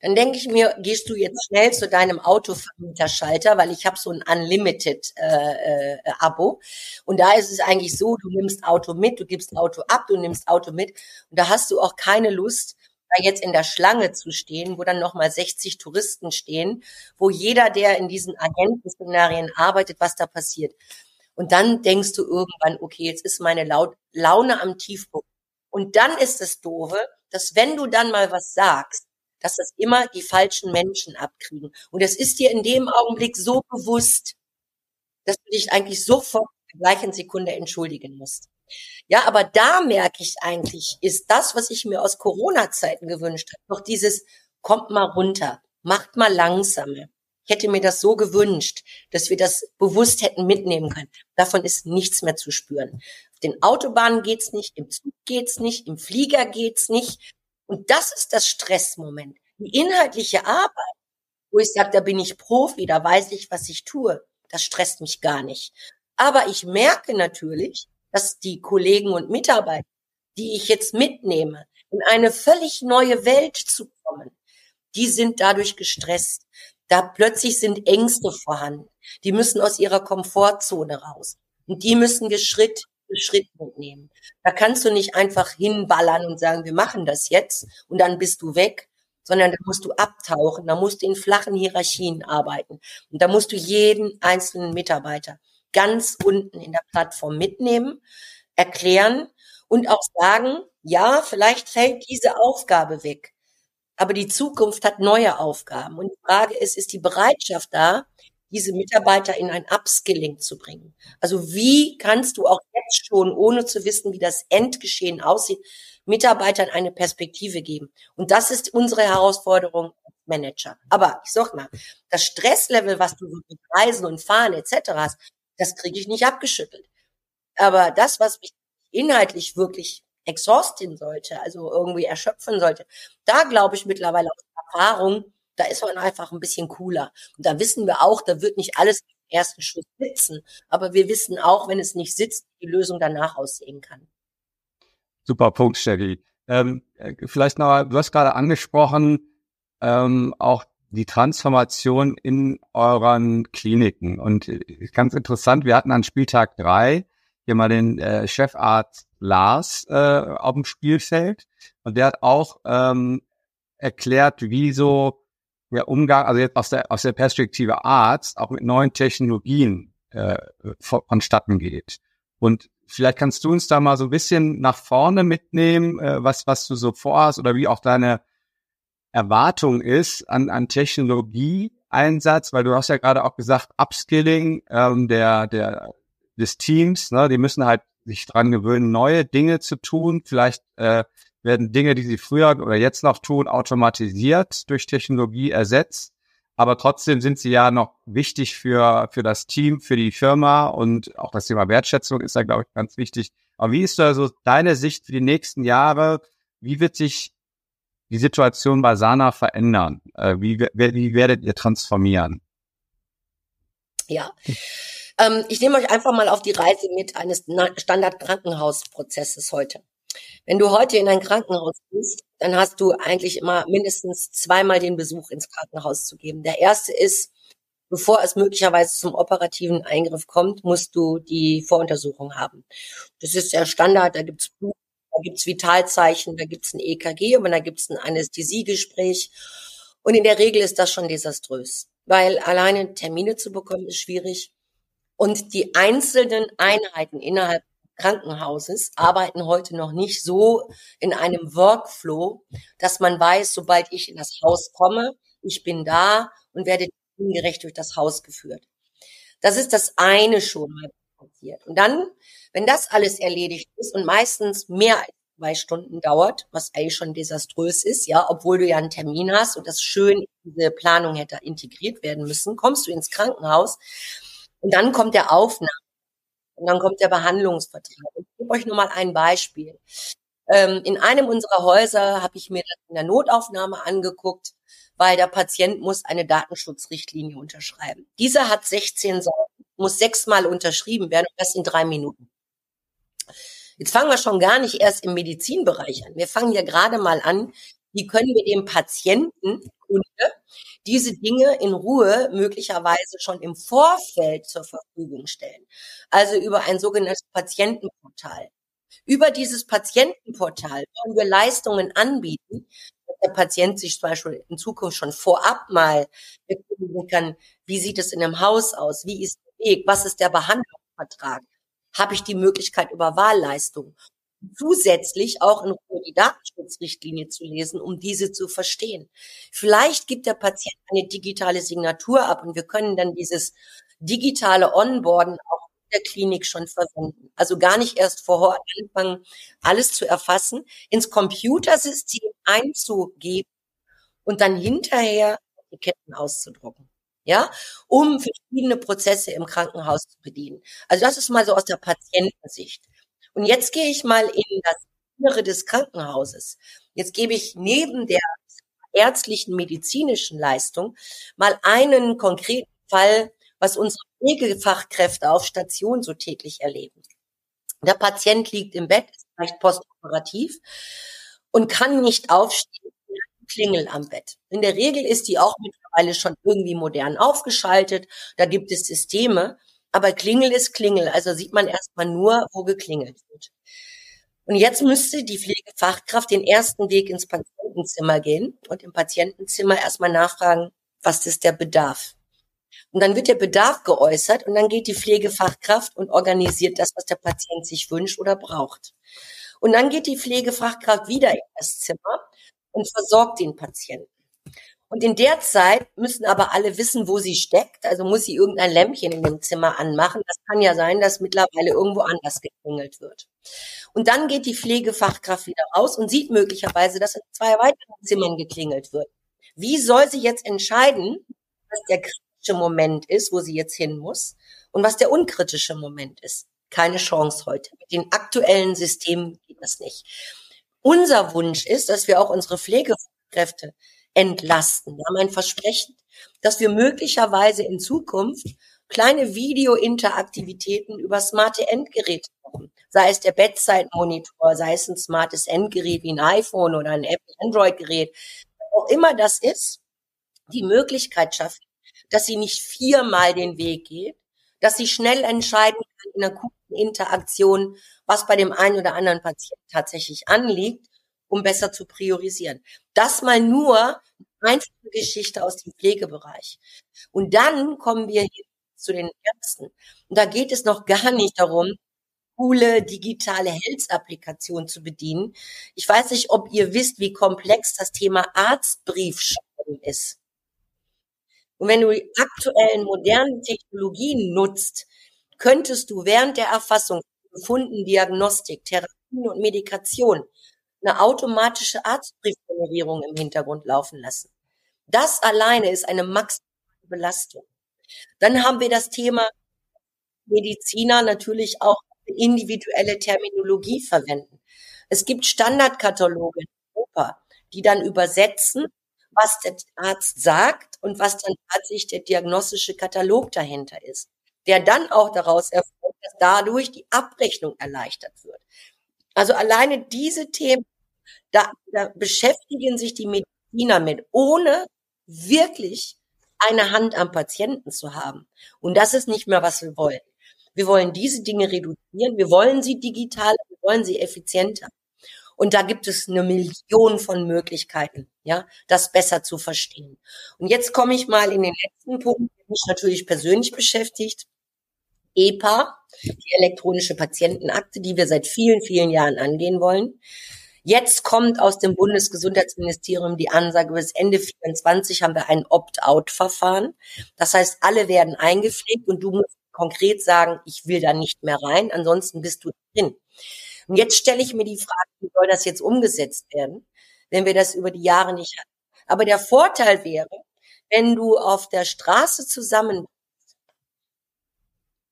Dann denke ich mir, gehst du jetzt schnell zu deinem Autovermieterschalter, weil ich habe so ein Unlimited äh, äh, Abo. Und da ist es eigentlich so, du nimmst Auto mit, du gibst Auto ab, du nimmst Auto mit. Und da hast du auch keine Lust, da jetzt in der Schlange zu stehen, wo dann nochmal 60 Touristen stehen, wo jeder, der in diesen Agentenszenarien arbeitet, was da passiert. Und dann denkst du irgendwann, okay, jetzt ist meine Laune am Tiefpunkt. Und dann ist es doofe, dass wenn du dann mal was sagst, dass das immer die falschen Menschen abkriegen. Und das ist dir in dem Augenblick so bewusst, dass du dich eigentlich sofort in der gleichen Sekunde entschuldigen musst. Ja, aber da merke ich eigentlich, ist das, was ich mir aus Corona-Zeiten gewünscht habe, noch dieses, kommt mal runter, macht mal langsamer. Ich hätte mir das so gewünscht, dass wir das bewusst hätten mitnehmen können. Davon ist nichts mehr zu spüren. Auf den Autobahnen geht's nicht, im Zug geht's nicht, im Flieger geht's nicht. Und das ist das Stressmoment. Die inhaltliche Arbeit, wo ich sage, da bin ich Profi, da weiß ich, was ich tue, das stresst mich gar nicht. Aber ich merke natürlich, dass die Kollegen und Mitarbeiter, die ich jetzt mitnehme, in eine völlig neue Welt zu kommen, die sind dadurch gestresst. Da plötzlich sind Ängste vorhanden. Die müssen aus ihrer Komfortzone raus. Und die müssen wir Schritt für Schritt mitnehmen. Da kannst du nicht einfach hinballern und sagen, wir machen das jetzt und dann bist du weg, sondern da musst du abtauchen, da musst du in flachen Hierarchien arbeiten. Und da musst du jeden einzelnen Mitarbeiter ganz unten in der Plattform mitnehmen, erklären und auch sagen, ja, vielleicht fällt diese Aufgabe weg. Aber die Zukunft hat neue Aufgaben. Und die Frage ist, ist die Bereitschaft da, diese Mitarbeiter in ein Upskilling zu bringen? Also wie kannst du auch jetzt schon, ohne zu wissen, wie das Endgeschehen aussieht, Mitarbeitern eine Perspektive geben? Und das ist unsere Herausforderung als Manager. Aber ich sag mal, das Stresslevel, was du mit Reisen und Fahren etc. hast, das kriege ich nicht abgeschüttelt. Aber das, was mich inhaltlich wirklich exhausten sollte, also irgendwie erschöpfen sollte, da glaube ich mittlerweile aus Erfahrung, da ist man einfach ein bisschen cooler. Und da wissen wir auch, da wird nicht alles im ersten Schuss sitzen. Aber wir wissen auch, wenn es nicht sitzt, die Lösung danach aussehen kann. Super Punkt, Steffi. Ähm, äh, vielleicht noch, du hast gerade angesprochen, ähm, auch die Transformation in euren Kliniken. Und äh, ganz interessant, wir hatten an Spieltag drei hier mal den äh, Chefarzt Lars äh, auf dem Spielfeld und der hat auch ähm, erklärt, wie so der Umgang, also jetzt aus der, aus der Perspektive Arzt, auch mit neuen Technologien äh, vonstatten geht. Und vielleicht kannst du uns da mal so ein bisschen nach vorne mitnehmen, äh, was, was du so vorhast oder wie auch deine Erwartung ist an, an Technologieeinsatz, weil du hast ja gerade auch gesagt, Upskilling ähm, der, der des Teams, ne, die müssen halt sich dran gewöhnen, neue Dinge zu tun. Vielleicht äh, werden Dinge, die sie früher oder jetzt noch tun, automatisiert durch Technologie ersetzt. Aber trotzdem sind sie ja noch wichtig für, für das Team, für die Firma und auch das Thema Wertschätzung ist da, glaube ich, ganz wichtig. Aber wie ist da so deine Sicht für die nächsten Jahre? Wie wird sich die Situation bei Sana verändern? Äh, wie, wie werdet ihr transformieren? Ja. Ähm, ich nehme euch einfach mal auf die Reise mit eines Standard-Krankenhausprozesses heute. Wenn du heute in ein Krankenhaus bist, dann hast du eigentlich immer mindestens zweimal den Besuch ins Krankenhaus zu geben. Der erste ist, bevor es möglicherweise zum operativen Eingriff kommt, musst du die Voruntersuchung haben. Das ist der Standard, da gibt's Blut, da gibt's Vitalzeichen, da gibt's ein EKG und da gibt's ein Anästhesiegespräch. Und in der Regel ist das schon desaströs, weil alleine Termine zu bekommen ist schwierig. Und die einzelnen Einheiten innerhalb Krankenhauses arbeiten heute noch nicht so in einem Workflow, dass man weiß, sobald ich in das Haus komme, ich bin da und werde gerecht durch das Haus geführt. Das ist das eine schon mal passiert. Und dann, wenn das alles erledigt ist und meistens mehr als zwei Stunden dauert, was eigentlich schon desaströs ist, ja, obwohl du ja einen Termin hast und das schön in diese Planung hätte integriert werden müssen, kommst du ins Krankenhaus und dann kommt der Aufnahme. Und dann kommt der Behandlungsvertrag. Ich gebe euch nur mal ein Beispiel. Ähm, in einem unserer Häuser habe ich mir das in der Notaufnahme angeguckt, weil der Patient muss eine Datenschutzrichtlinie unterschreiben. Dieser hat 16 Seiten, muss sechsmal unterschrieben werden und das in drei Minuten. Jetzt fangen wir schon gar nicht erst im Medizinbereich an. Wir fangen ja gerade mal an, wie können wir dem Patienten, Kunde, diese Dinge in Ruhe möglicherweise schon im Vorfeld zur Verfügung stellen. Also über ein sogenanntes Patientenportal. Über dieses Patientenportal wollen wir Leistungen anbieten, dass der Patient sich zum Beispiel in Zukunft schon vorab mal erkundigen kann, wie sieht es in einem Haus aus, wie ist der Weg, was ist der Behandlungsvertrag, habe ich die Möglichkeit über Wahlleistungen zusätzlich auch in Ruhe die Datenschutzrichtlinie zu lesen, um diese zu verstehen. Vielleicht gibt der Patient eine digitale Signatur ab und wir können dann dieses digitale Onboarden auch in der Klinik schon verwenden. Also gar nicht erst vor Ort anfangen, alles zu erfassen, ins Computersystem einzugeben und dann hinterher Etiketten auszudrucken. Ja, um verschiedene Prozesse im Krankenhaus zu bedienen. Also das ist mal so aus der Patientensicht. Und jetzt gehe ich mal in das Innere des Krankenhauses. Jetzt gebe ich neben der ärztlichen medizinischen Leistung mal einen konkreten Fall, was unsere Pflegefachkräfte auf Station so täglich erleben. Der Patient liegt im Bett, ist vielleicht postoperativ und kann nicht aufstehen, Klingel am Bett. In der Regel ist die auch mittlerweile schon irgendwie modern aufgeschaltet. Da gibt es Systeme. Aber Klingel ist Klingel. Also sieht man erstmal nur, wo geklingelt wird. Und jetzt müsste die Pflegefachkraft den ersten Weg ins Patientenzimmer gehen und im Patientenzimmer erstmal nachfragen, was ist der Bedarf? Und dann wird der Bedarf geäußert und dann geht die Pflegefachkraft und organisiert das, was der Patient sich wünscht oder braucht. Und dann geht die Pflegefachkraft wieder in das Zimmer und versorgt den Patienten. Und in der Zeit müssen aber alle wissen, wo sie steckt. Also muss sie irgendein Lämpchen in dem Zimmer anmachen. Das kann ja sein, dass mittlerweile irgendwo anders geklingelt wird. Und dann geht die Pflegefachkraft wieder raus und sieht möglicherweise, dass in zwei weiteren Zimmern geklingelt wird. Wie soll sie jetzt entscheiden, was der kritische Moment ist, wo sie jetzt hin muss und was der unkritische Moment ist? Keine Chance heute. Mit den aktuellen Systemen geht das nicht. Unser Wunsch ist, dass wir auch unsere Pflegekräfte entlasten. Wir haben ein Versprechen, dass wir möglicherweise in Zukunft kleine Video-Interaktivitäten über smarte Endgeräte machen. Sei es der Bedside-Monitor, sei es ein smartes Endgerät wie ein iPhone oder ein Android-Gerät. Auch immer das ist, die Möglichkeit schaffen, dass sie nicht viermal den Weg geht, dass sie schnell entscheiden kann in einer guten Interaktion, was bei dem einen oder anderen Patienten tatsächlich anliegt, um besser zu priorisieren. Das mal nur einfache Geschichte aus dem Pflegebereich. Und dann kommen wir zu den Ärzten. Und da geht es noch gar nicht darum, coole digitale Health-Applikation zu bedienen. Ich weiß nicht, ob ihr wisst, wie komplex das Thema Arztbriefschreiben ist. Und wenn du die aktuellen modernen Technologien nutzt, könntest du während der Erfassung Befunden, Diagnostik, Therapien und Medikation eine automatische Arztbriefgenerierung im Hintergrund laufen lassen. Das alleine ist eine maximale Belastung. Dann haben wir das Thema Mediziner natürlich auch individuelle Terminologie verwenden. Es gibt Standardkataloge in Europa, die dann übersetzen, was der Arzt sagt und was dann tatsächlich der diagnostische Katalog dahinter ist, der dann auch daraus erfolgt, dass dadurch die Abrechnung erleichtert wird. Also alleine diese Themen, da, da beschäftigen sich die Mediziner mit, ohne wirklich eine Hand am Patienten zu haben. Und das ist nicht mehr, was wir wollen. Wir wollen diese Dinge reduzieren, wir wollen sie digital, wir wollen sie effizienter. Und da gibt es eine Million von Möglichkeiten, ja, das besser zu verstehen. Und jetzt komme ich mal in den letzten Punkt, der mich natürlich persönlich beschäftigt. EPA, die elektronische Patientenakte, die wir seit vielen, vielen Jahren angehen wollen. Jetzt kommt aus dem Bundesgesundheitsministerium die Ansage, bis Ende 24 haben wir ein Opt-out-Verfahren. Das heißt, alle werden eingepflegt und du musst konkret sagen, ich will da nicht mehr rein, ansonsten bist du drin. Und jetzt stelle ich mir die Frage, wie soll das jetzt umgesetzt werden, wenn wir das über die Jahre nicht hatten. Aber der Vorteil wäre, wenn du auf der Straße zusammen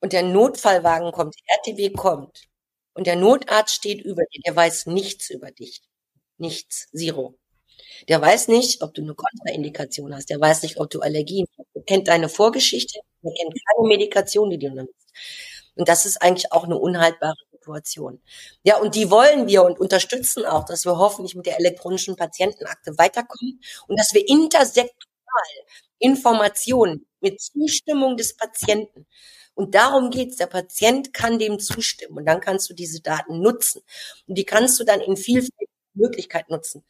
und der Notfallwagen kommt, RTW kommt und der Notarzt steht über dir, der weiß nichts über dich. Nichts. Zero. Der weiß nicht, ob du eine Kontraindikation hast. Der weiß nicht, ob du Allergien hast. Der kennt deine Vorgeschichte. Der kennt keine Medikation, die du nimmst. Und das ist eigentlich auch eine unhaltbare Situation. Ja, und die wollen wir und unterstützen auch, dass wir hoffentlich mit der elektronischen Patientenakte weiterkommen und dass wir intersektoral Informationen mit Zustimmung des Patienten und darum geht's. Der Patient kann dem zustimmen und dann kannst du diese Daten nutzen. Und die kannst du dann in vielfältigen Möglichkeiten nutzen.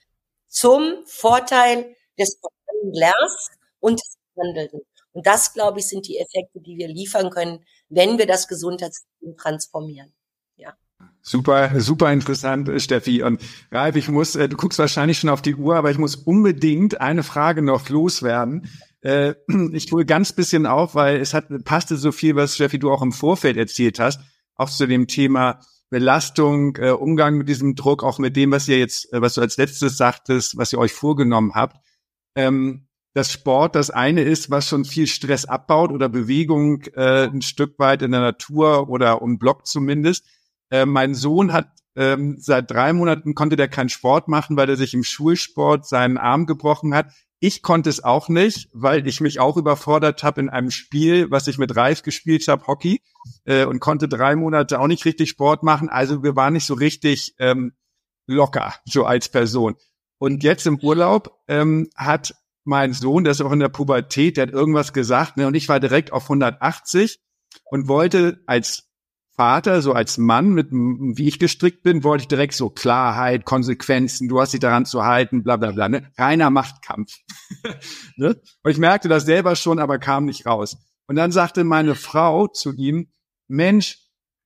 Zum Vorteil des Lehrers und des Handelnden. Und das, glaube ich, sind die Effekte, die wir liefern können, wenn wir das Gesundheitssystem transformieren. Ja. Super, super interessant, Steffi. Und Ralf, ich muss, äh, du guckst wahrscheinlich schon auf die Uhr, aber ich muss unbedingt eine Frage noch loswerden. Äh, ich tue ganz bisschen auf, weil es hat passte so viel, was Steffi du auch im Vorfeld erzählt hast, auch zu dem Thema Belastung, äh, Umgang mit diesem Druck, auch mit dem, was ihr jetzt, äh, was du als letztes sagtest, was ihr euch vorgenommen habt. Ähm, dass Sport das eine ist, was schon viel Stress abbaut oder Bewegung äh, ein Stück weit in der Natur oder um Block zumindest. Äh, mein Sohn hat ähm, seit drei Monaten konnte der keinen Sport machen, weil er sich im Schulsport seinen Arm gebrochen hat. Ich konnte es auch nicht, weil ich mich auch überfordert habe in einem Spiel, was ich mit Ralf gespielt habe, Hockey, äh, und konnte drei Monate auch nicht richtig Sport machen. Also wir waren nicht so richtig ähm, locker, so als Person. Und jetzt im Urlaub ähm, hat mein Sohn, der ist auch in der Pubertät, der hat irgendwas gesagt, ne, und ich war direkt auf 180 und wollte als Vater, so als Mann, mit wie ich gestrickt bin, wollte ich direkt so Klarheit, Konsequenzen, du hast dich daran zu halten, bla bla bla. Ne? Reiner Machtkampf. ne? Und ich merkte das selber schon, aber kam nicht raus. Und dann sagte meine Frau zu ihm, Mensch,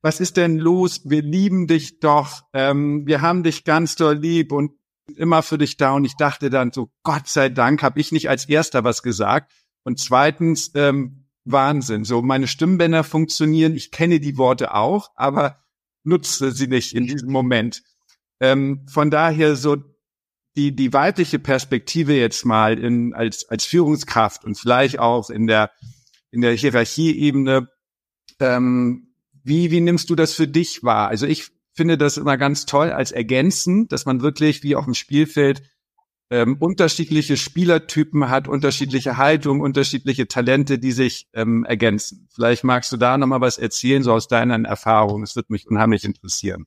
was ist denn los? Wir lieben dich doch, ähm, wir haben dich ganz doll lieb und immer für dich da. Und ich dachte dann so, Gott sei Dank habe ich nicht als erster was gesagt. Und zweitens, ähm, Wahnsinn. So, meine Stimmbänder funktionieren. Ich kenne die Worte auch, aber nutze sie nicht in diesem Moment. Ähm, von daher so die, die weibliche Perspektive jetzt mal in, als, als Führungskraft und vielleicht auch in der, in der Hierarchieebene. Ähm, wie, wie nimmst du das für dich wahr? Also ich finde das immer ganz toll als ergänzen, dass man wirklich wie auf dem Spielfeld ähm, unterschiedliche Spielertypen hat, unterschiedliche Haltung, unterschiedliche Talente, die sich ähm, ergänzen. Vielleicht magst du da nochmal was erzählen, so aus deinen Erfahrungen. Es wird mich unheimlich interessieren.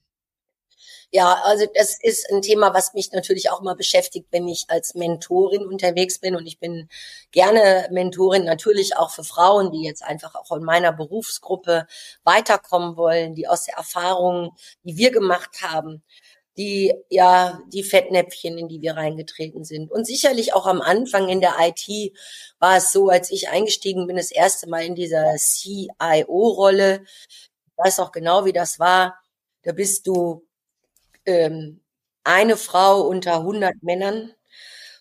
Ja, also das ist ein Thema, was mich natürlich auch mal beschäftigt, wenn ich als Mentorin unterwegs bin. Und ich bin gerne Mentorin natürlich auch für Frauen, die jetzt einfach auch in meiner Berufsgruppe weiterkommen wollen, die aus der Erfahrung, die wir gemacht haben, die, ja, die Fettnäpfchen, in die wir reingetreten sind. Und sicherlich auch am Anfang in der IT war es so, als ich eingestiegen bin, das erste Mal in dieser CIO-Rolle. Ich weiß auch genau, wie das war. Da bist du ähm, eine Frau unter 100 Männern.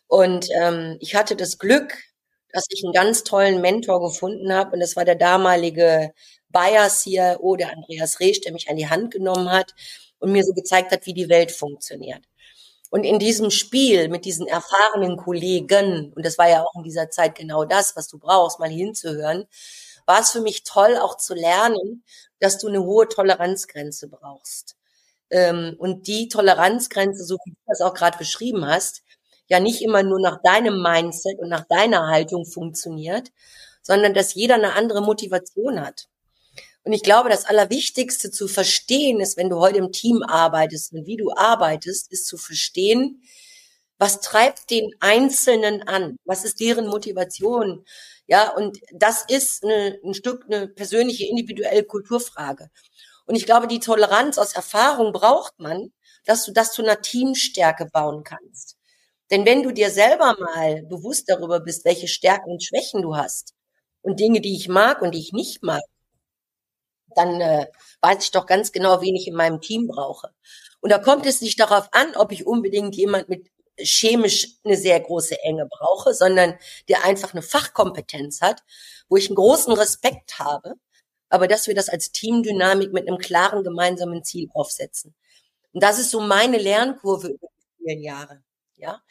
Und ähm, ich hatte das Glück, dass ich einen ganz tollen Mentor gefunden habe. Und das war der damalige Bayer CIO, der Andreas Resch, der mich an die Hand genommen hat und mir so gezeigt hat, wie die Welt funktioniert. Und in diesem Spiel mit diesen erfahrenen Kollegen, und das war ja auch in dieser Zeit genau das, was du brauchst, mal hinzuhören, war es für mich toll, auch zu lernen, dass du eine hohe Toleranzgrenze brauchst. Ähm, und die Toleranzgrenze, so wie du das auch gerade beschrieben hast, ja nicht immer nur nach deinem Mindset und nach deiner Haltung funktioniert, sondern dass jeder eine andere Motivation hat. Und ich glaube, das Allerwichtigste zu verstehen ist, wenn du heute im Team arbeitest und wie du arbeitest, ist zu verstehen, was treibt den Einzelnen an? Was ist deren Motivation? Ja, und das ist eine, ein Stück eine persönliche, individuelle Kulturfrage. Und ich glaube, die Toleranz aus Erfahrung braucht man, dass du das zu einer Teamstärke bauen kannst. Denn wenn du dir selber mal bewusst darüber bist, welche Stärken und Schwächen du hast und Dinge, die ich mag und die ich nicht mag, dann äh, weiß ich doch ganz genau, wen ich in meinem Team brauche. Und da kommt es nicht darauf an, ob ich unbedingt jemand mit chemisch eine sehr große Enge brauche, sondern der einfach eine Fachkompetenz hat, wo ich einen großen Respekt habe, aber dass wir das als Teamdynamik mit einem klaren gemeinsamen Ziel aufsetzen. Und das ist so meine Lernkurve über die vielen Jahre. Ja.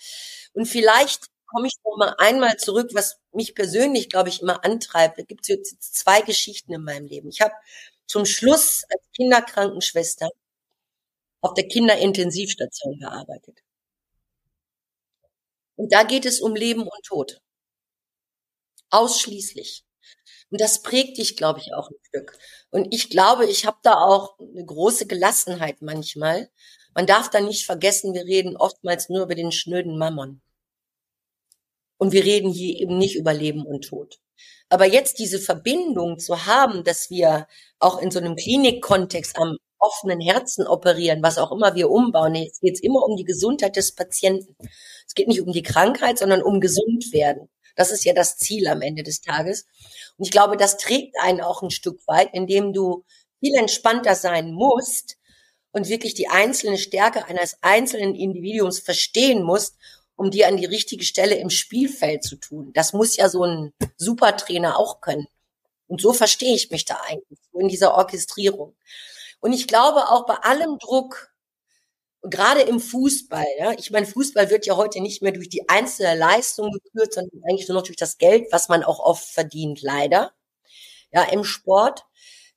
Und vielleicht komme ich noch mal einmal zurück, was mich persönlich, glaube ich, immer antreibt. Da gibt es jetzt zwei Geschichten in meinem Leben. Ich habe zum Schluss als Kinderkrankenschwester auf der Kinderintensivstation gearbeitet. Und da geht es um Leben und Tod. Ausschließlich. Und das prägt dich, glaube ich, auch ein Stück. Und ich glaube, ich habe da auch eine große Gelassenheit manchmal. Man darf da nicht vergessen, wir reden oftmals nur über den schnöden Mammon. Und wir reden hier eben nicht über Leben und Tod. Aber jetzt diese Verbindung zu haben, dass wir auch in so einem Klinikkontext am offenen Herzen operieren, was auch immer wir umbauen, jetzt geht immer um die Gesundheit des Patienten. Es geht nicht um die Krankheit, sondern um gesund werden. Das ist ja das Ziel am Ende des Tages. Und ich glaube, das trägt einen auch ein Stück weit, indem du viel entspannter sein musst und wirklich die einzelne Stärke eines einzelnen Individuums verstehen musst um die an die richtige Stelle im Spielfeld zu tun. Das muss ja so ein Supertrainer auch können. Und so verstehe ich mich da eigentlich, so in dieser Orchestrierung. Und ich glaube auch bei allem Druck, gerade im Fußball, ja, ich meine, Fußball wird ja heute nicht mehr durch die einzelne Leistung gekürt, sondern eigentlich nur noch durch das Geld, was man auch oft verdient, leider. Ja, im Sport.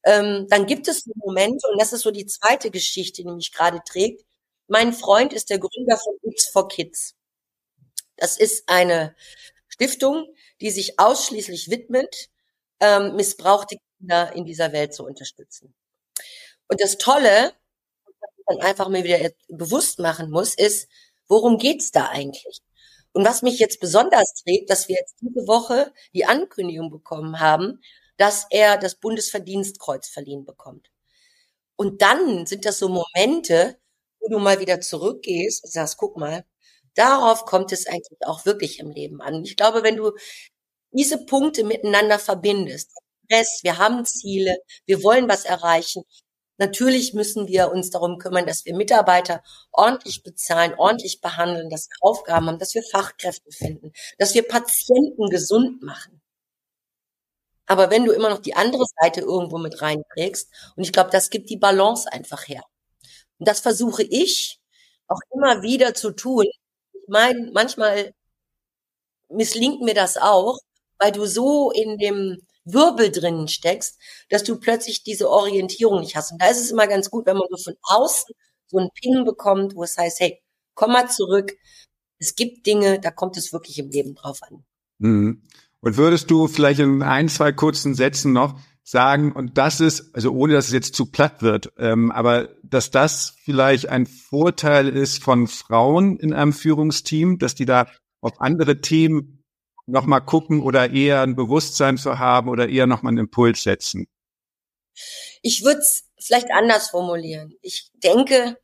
Ähm, dann gibt es Momente, und das ist so die zweite Geschichte, die mich gerade trägt. Mein Freund ist der Gründer von X for Kids. Das ist eine Stiftung, die sich ausschließlich widmet, ähm, missbrauchte Kinder in dieser Welt zu unterstützen. Und das Tolle, was man einfach mal wieder bewusst machen muss, ist, worum geht's da eigentlich? Und was mich jetzt besonders trägt, dass wir jetzt diese Woche die Ankündigung bekommen haben, dass er das Bundesverdienstkreuz verliehen bekommt. Und dann sind das so Momente, wo du mal wieder zurückgehst und sagst, guck mal, darauf kommt es eigentlich auch wirklich im Leben an. Ich glaube, wenn du diese Punkte miteinander verbindest, Stress, wir haben Ziele, wir wollen was erreichen. Natürlich müssen wir uns darum kümmern, dass wir Mitarbeiter ordentlich bezahlen, ordentlich behandeln, dass wir Aufgaben haben, dass wir Fachkräfte finden, dass wir Patienten gesund machen. Aber wenn du immer noch die andere Seite irgendwo mit reinträgst, und ich glaube, das gibt die Balance einfach her. Und das versuche ich auch immer wieder zu tun. Ich meine, manchmal misslingt mir das auch, weil du so in dem Wirbel drinnen steckst, dass du plötzlich diese Orientierung nicht hast. Und da ist es immer ganz gut, wenn man so von außen so einen Ping bekommt, wo es heißt, hey, komm mal zurück. Es gibt Dinge, da kommt es wirklich im Leben drauf an. Mhm. Und würdest du vielleicht in ein, zwei kurzen Sätzen noch sagen, und das ist, also ohne dass es jetzt zu platt wird, ähm, aber dass das vielleicht ein Vorteil ist von Frauen in einem Führungsteam, dass die da auf andere Themen nochmal gucken oder eher ein Bewusstsein zu haben oder eher nochmal einen Impuls setzen? Ich würde es vielleicht anders formulieren. Ich denke,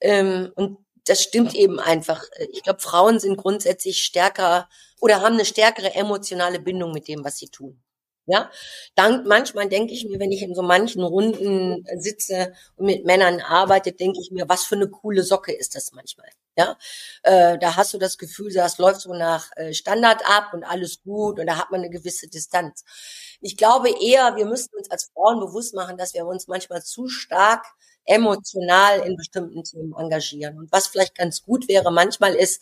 ähm, und das stimmt eben einfach. Ich glaube, Frauen sind grundsätzlich stärker oder haben eine stärkere emotionale Bindung mit dem, was sie tun. Ja, dann manchmal denke ich mir, wenn ich in so manchen Runden sitze und mit Männern arbeite, denke ich mir, was für eine coole Socke ist das manchmal. Ja, äh, da hast du das Gefühl, das läuft so nach äh, Standard ab und alles gut und da hat man eine gewisse Distanz. Ich glaube eher, wir müssen uns als Frauen bewusst machen, dass wir uns manchmal zu stark emotional in bestimmten Themen engagieren. Und was vielleicht ganz gut wäre manchmal ist,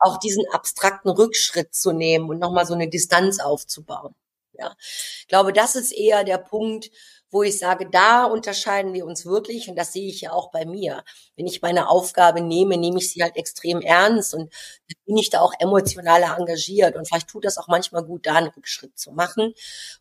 auch diesen abstrakten Rückschritt zu nehmen und nochmal so eine Distanz aufzubauen. Ja, ich glaube, das ist eher der Punkt, wo ich sage, da unterscheiden wir uns wirklich und das sehe ich ja auch bei mir. Wenn ich meine Aufgabe nehme, nehme ich sie halt extrem ernst und bin ich da auch emotional engagiert und vielleicht tut das auch manchmal gut, da einen Rückschritt zu machen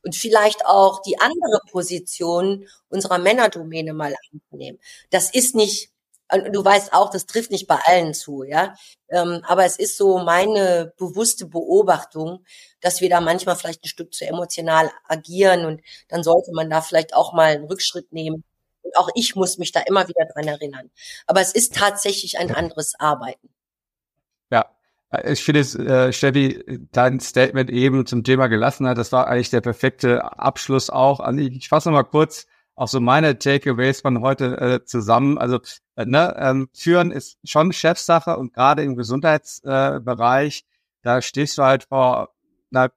und vielleicht auch die andere Position unserer Männerdomäne mal anzunehmen. Das ist nicht du weißt auch, das trifft nicht bei allen zu, ja. Ähm, aber es ist so meine bewusste Beobachtung, dass wir da manchmal vielleicht ein Stück zu emotional agieren und dann sollte man da vielleicht auch mal einen Rückschritt nehmen. Und auch ich muss mich da immer wieder dran erinnern. Aber es ist tatsächlich ein anderes Arbeiten. Ja, ich finde es, äh, Steffi, dein Statement eben zum Thema Gelassenheit, das war eigentlich der perfekte Abschluss auch. Ich fasse mal kurz auch so meine Takeaways von heute äh, zusammen. Also äh, ne, ähm, führen ist schon Chefsache und gerade im Gesundheitsbereich, äh, da stehst du halt vor einer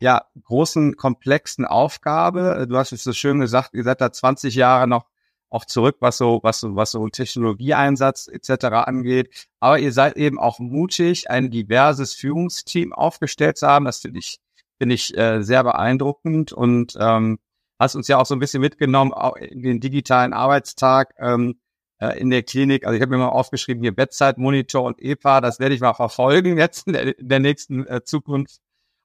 ja, großen, komplexen Aufgabe. Du hast es so schön gesagt, ihr seid da 20 Jahre noch auch zurück, was so, was so, was so Technologieeinsatz etc. angeht. Aber ihr seid eben auch mutig, ein diverses Führungsteam aufgestellt zu haben. Das finde ich, finde ich äh, sehr beeindruckend und ähm, hast uns ja auch so ein bisschen mitgenommen auch in den digitalen Arbeitstag ähm, äh, in der Klinik. Also ich habe mir mal aufgeschrieben hier Bedside-Monitor und EPA, das werde ich mal verfolgen jetzt in der, in der nächsten äh, Zukunft.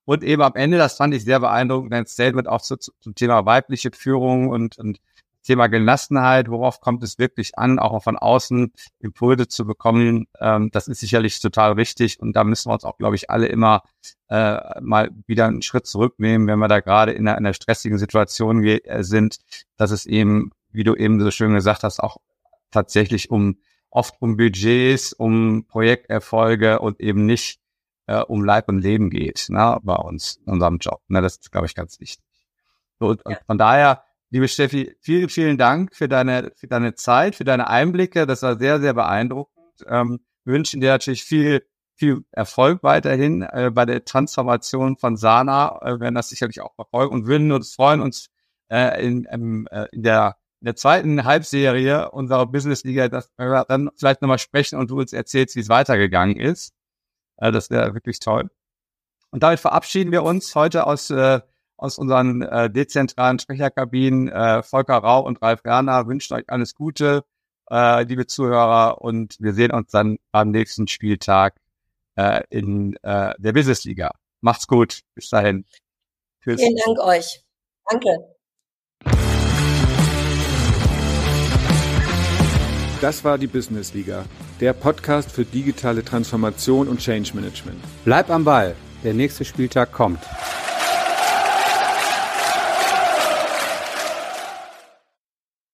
Und eben am Ende, das fand ich sehr beeindruckend, ein Statement auch zu, zum Thema weibliche Führung und, und Thema Gelassenheit, worauf kommt es wirklich an, auch von außen Impulse zu bekommen, ähm, das ist sicherlich total wichtig und da müssen wir uns auch, glaube ich, alle immer äh, mal wieder einen Schritt zurücknehmen, wenn wir da gerade in einer, in einer stressigen Situation äh, sind, dass es eben, wie du eben so schön gesagt hast, auch tatsächlich um oft um Budgets, um Projekterfolge und eben nicht äh, um Leib und Leben geht, ne, bei uns, in unserem Job. Ne, das ist, glaube ich, ganz wichtig. So, und, und von daher Liebe Steffi, vielen, vielen Dank für deine, für deine Zeit, für deine Einblicke. Das war sehr, sehr beeindruckend. Ähm, wünschen dir natürlich viel, viel Erfolg weiterhin äh, bei der Transformation von Sana. Äh, werden das sicherlich auch verfolgen und würden uns freuen, uns äh, in, in, äh, in der in der zweiten Halbserie unserer Business Liga, dass wir dann vielleicht nochmal sprechen und du uns erzählst, wie es weitergegangen ist. Äh, das wäre wirklich toll. Und damit verabschieden wir uns heute aus äh, aus unseren äh, dezentralen Sprecherkabinen. Äh, Volker Rau und Ralf Werner wünschen euch alles Gute, äh, liebe Zuhörer, und wir sehen uns dann am nächsten Spieltag äh, in äh, der Businessliga. Macht's gut. Bis dahin. Tschüss. Vielen Dank euch. Danke. Das war die Businessliga der Podcast für digitale Transformation und Change Management. Bleib am Ball, der nächste Spieltag kommt.